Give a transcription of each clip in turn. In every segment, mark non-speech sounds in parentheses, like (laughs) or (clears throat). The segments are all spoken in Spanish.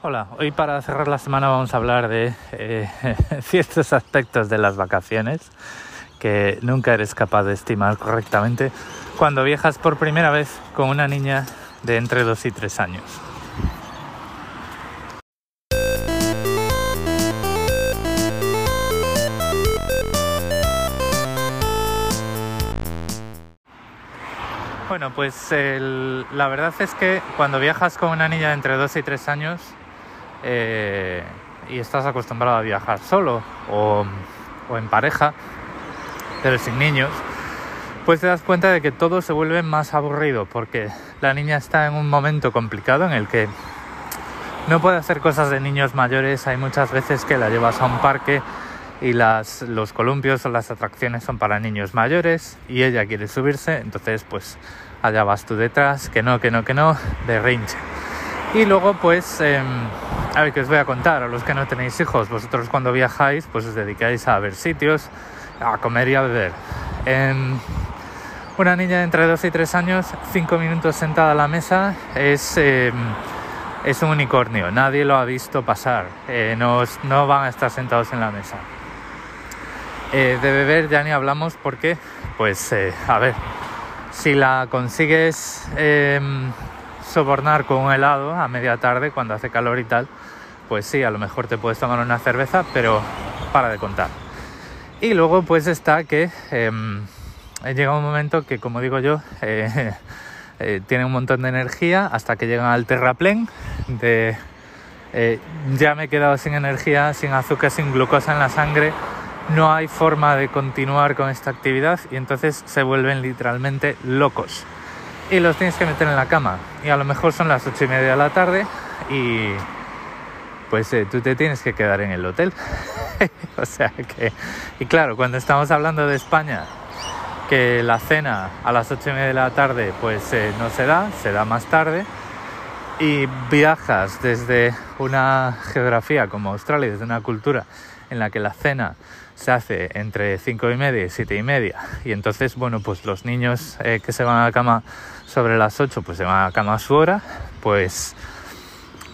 Hola, hoy para cerrar la semana vamos a hablar de eh, (laughs) ciertos aspectos de las vacaciones que nunca eres capaz de estimar correctamente cuando viajas por primera vez con una niña de entre 2 y 3 años. Bueno, pues la verdad es que cuando viajas con una niña de entre 2 y 3 años eh, y estás acostumbrado a viajar solo o, o en pareja, pero sin niños, pues te das cuenta de que todo se vuelve más aburrido porque la niña está en un momento complicado en el que no puede hacer cosas de niños mayores. Hay muchas veces que la llevas a un parque y las, los columpios o las atracciones son para niños mayores y ella quiere subirse, entonces pues allá vas tú detrás, que no, que no, que no, berrinche. Y luego pues, em, a ver, que os voy a contar, a los que no tenéis hijos, vosotros cuando viajáis pues os dedicáis a ver sitios, a comer y a beber. Em, una niña de entre 2 y 3 años, 5 minutos sentada a la mesa, es, em, es un unicornio, nadie lo ha visto pasar, eh, no, no van a estar sentados en la mesa. Eh, de beber ya ni hablamos porque, pues, eh, a ver, si la consigues em, sobornar con un helado a media tarde cuando hace calor y tal, pues sí, a lo mejor te puedes tomar una cerveza, pero para de contar. Y luego pues está que em, llega un momento que, como digo yo, (laughs) eh, eh, tiene un montón de energía hasta que llegan al terraplén de eh, ya me he quedado sin energía, sin azúcar, sin glucosa en la sangre, no hay forma de continuar con esta actividad y entonces se vuelven literalmente locos. Y los tienes que meter en la cama. Y a lo mejor son las ocho y media de la tarde y pues eh, tú te tienes que quedar en el hotel. (laughs) o sea que... Y claro, cuando estamos hablando de España, que la cena a las ocho y media de la tarde pues eh, no se da, se da más tarde y viajas desde una geografía como Australia, desde una cultura en la que la cena se hace entre 5 y media y 7 y media y entonces bueno pues los niños eh, que se van a la cama sobre las 8 pues se van a la cama a su hora pues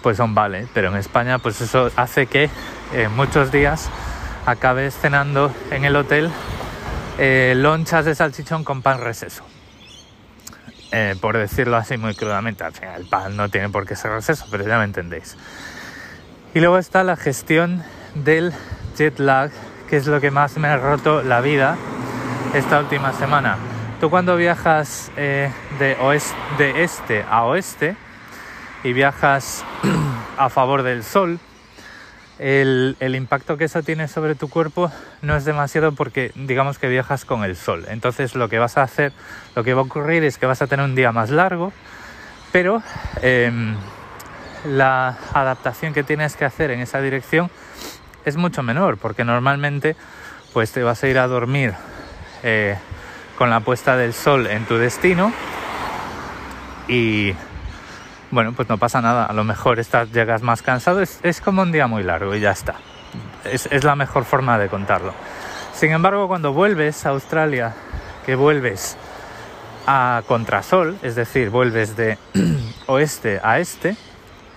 pues son vale pero en España pues eso hace que eh, muchos días acabes cenando en el hotel eh, lonchas de salchichón con pan reseso eh, por decirlo así muy crudamente. Al final, el pan no tiene por qué ser receso, pero ya me entendéis. Y luego está la gestión del jet lag, que es lo que más me ha roto la vida esta última semana. Tú cuando viajas eh, de, oeste, este a oeste y viajas (clears throat) a favor del sol, el, impacto que eso tiene sobre tu cuerpo no es demasiado porque digamos que viajas con el sol. Entonces lo que vas a hacer, lo que va a ocurrir es que vas a tener un día más largo, pero eh, la adaptación que tienes que hacer en esa dirección es mucho menor porque normalmente pues te vas a ir a dormir eh, con la puesta del sol en tu destino y bueno, pues no pasa nada. A lo mejor estás, llegas más cansado. Es, es como un día muy largo y ya está. Es, es, la mejor forma de contarlo. Sin embargo, cuando vuelves a Australia, que vuelves a contrasol, es decir, vuelves de (clears throat) oeste a este,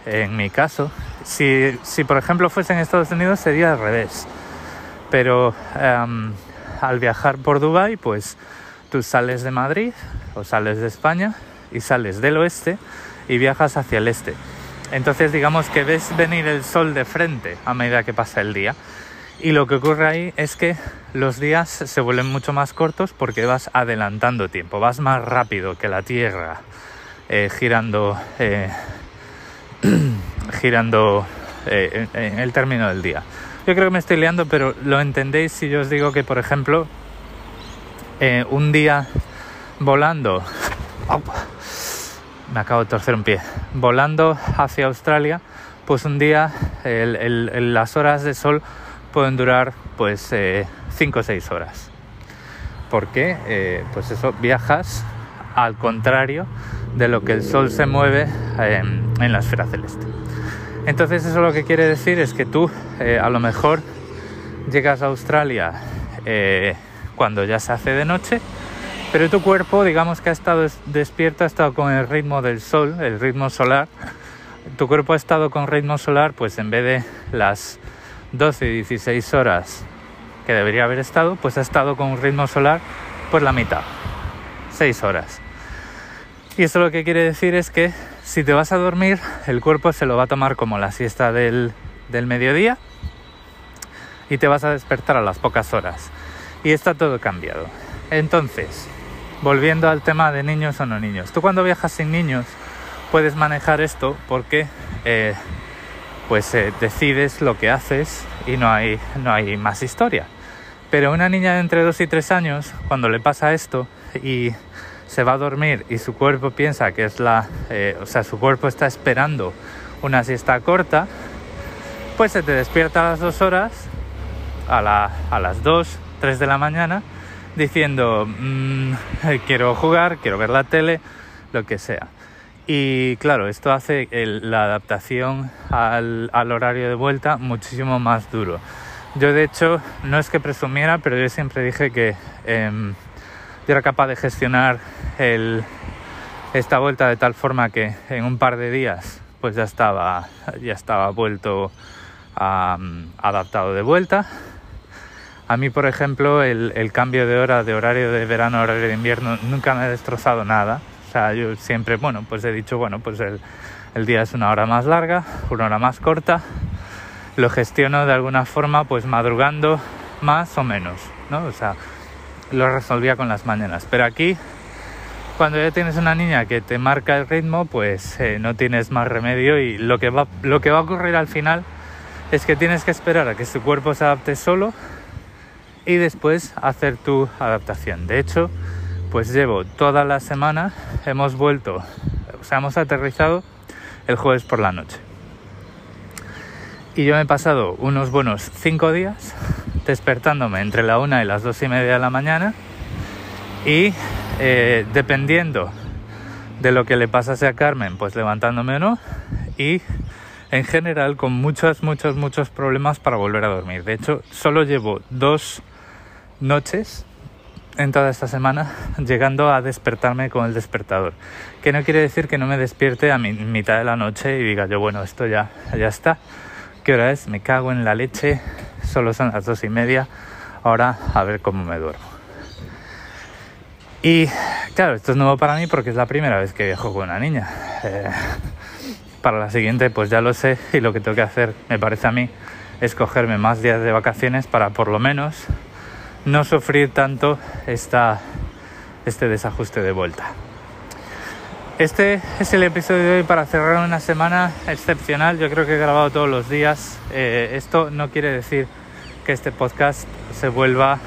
en mi caso, si, si por ejemplo fuese en Estados Unidos sería al revés. Pero um, al viajar por Dubai, pues tú sales de Madrid o sales de España y sales del oeste y viajas hacia el este. Entonces digamos que ves venir el sol de frente a medida que pasa el día. Y lo que ocurre ahí es que los días se vuelven mucho más cortos porque vas adelantando tiempo, vas más rápido que la Tierra eh, girando, eh, (clears throat) girando eh, en, el término del día. Yo creo que me estoy liando, pero lo entendéis si yo os digo que, por ejemplo, eh, un día volando... Me acabo de torcer un pie. Volando hacia Australia, pues un día las horas de sol pueden durar pues 5 eh, o 6 horas. Porque eh, pues eso, viajas al contrario de lo que el sol se mueve en la esfera celeste. Entonces eso lo que quiere decir es que tú eh, a lo mejor llegas a Australia eh, cuando ya se hace de noche pero tu cuerpo, digamos que ha estado despierto, ha estado con el ritmo del sol, el ritmo solar, tu cuerpo ha estado con ritmo solar, pues en vez de las 12 y 16 horas que debería haber estado, pues ha estado con un ritmo solar pues la mitad, 6 horas. Y eso lo que quiere decir es que si te vas a dormir, el cuerpo se lo va a tomar como la siesta del, del mediodía y te vas a despertar a las pocas horas. Y está todo cambiado. Entonces, volviendo al tema de niños o no niños. Tú cuando viajas sin niños puedes manejar esto porque eh, pues eh, decides lo que haces y no hay, no hay más historia. Pero una niña de entre 2 y 3 años, cuando le pasa esto y se va a dormir y su cuerpo piensa que es la... Eh, o sea, su cuerpo está esperando una siesta corta, pues se te despierta a las 2 horas, a, la, a las 2, 3 de la mañana, diciendo, mm, quiero jugar, quiero ver la tele, lo que sea. Y claro, esto hace la adaptación al, horario de vuelta muchísimo más duro. Yo de hecho no es que presumiera, pero yo siempre dije que em, yo era capaz de gestionar esta vuelta de tal forma que en un par de días pues ya estaba, ya estaba vuelto adaptado de vuelta. A mí, por ejemplo, el, el, cambio de hora, de horario de verano a horario de invierno, nunca me ha destrozado nada. O sea, yo siempre, bueno, pues he dicho, bueno, pues el, el día es una hora más larga, una hora más corta. Lo gestiono de alguna forma, pues madrugando más o menos, ¿no? O sea, lo resolvía con las mañanas. Pero aquí, cuando ya tienes una niña que te marca el ritmo, pues eh, no tienes más remedio y lo que, va, lo que va a ocurrir al final es que tienes que esperar a que su cuerpo se adapte solo y después hacer tu adaptación. De hecho, pues llevo toda la semana, hemos vuelto, o sea, hemos aterrizado el jueves por la noche. Y yo me he pasado unos buenos cinco días despertándome entre la una y las dos y media de la mañana y eh, dependiendo de lo que le pasase a Carmen, pues levantándome o no y en general con muchos, muchos, muchos problemas para volver a dormir. De hecho, solo llevo dos noches en toda esta semana llegando a despertarme con el despertador. Que no quiere decir que no me despierte a mitad de la noche y diga yo, bueno, esto ya, ya está. ¿Qué hora es? Me cago en la leche. Solo son las dos y media. Ahora a ver cómo me duermo. Y claro, esto es nuevo para mí porque es la primera vez que viajo con una niña. Eh, para la siguiente, pues ya lo sé y lo que tengo que hacer, me parece a mí, es cogerme más días de vacaciones para por lo menos no sufrir tanto esta, este desajuste de vuelta. Este es el episodio de hoy para cerrar una semana excepcional. Yo creo que he grabado todos los días. Eh, esto no quiere decir que este podcast se vuelva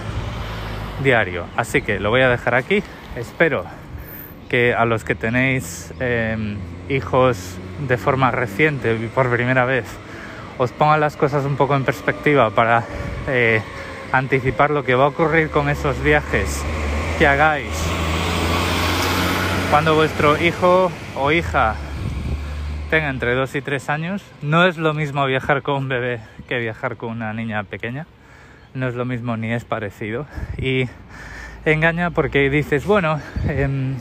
diario. Así que lo voy a dejar aquí. Espero que a los que tenéis em, hijos de forma reciente y por primera vez os pongan las cosas un poco en perspectiva para eh, anticipar lo que va a ocurrir con esos viajes que hagáis cuando vuestro hijo o hija tenga entre 2 y 3 años. No es lo mismo viajar con un bebé que viajar con una niña pequeña. No es lo mismo ni es parecido. Y engaña porque dices, bueno, em,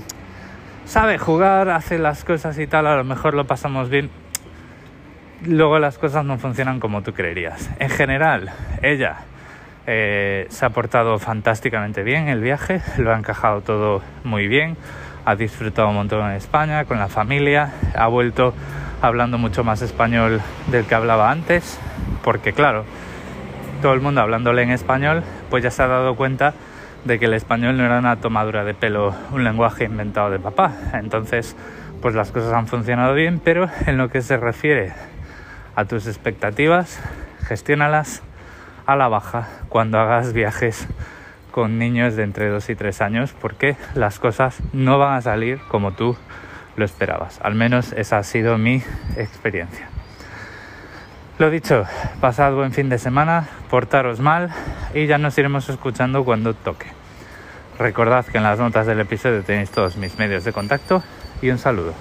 sabe jugar, hace las cosas y tal, a lo mejor lo pasamos bien. Luego las cosas no funcionan como tú creerías. En general, ella eh, se ha portado fantásticamente bien el viaje, lo ha encajado todo muy bien, ha disfrutado un montón en España, con la familia, ha vuelto hablando mucho más español del que hablaba antes, porque claro, todo el mundo hablándole en español, pues ya se ha dado cuenta de que el español no era una tomadura de pelo, un lenguaje inventado de papá. Entonces, pues las cosas han funcionado bien, pero en lo que se refiere a tus expectativas, gestiónalas a la baja cuando hagas viajes con niños de entre 2 y 3 años porque las cosas no van a salir como tú lo esperabas. Al menos esa ha sido mi experiencia. Lo dicho, pasad buen fin de semana, portaros mal y ya nos iremos escuchando cuando toque. Recordad que en las notas del episodio tenéis todos mis medios de contacto y un saludo.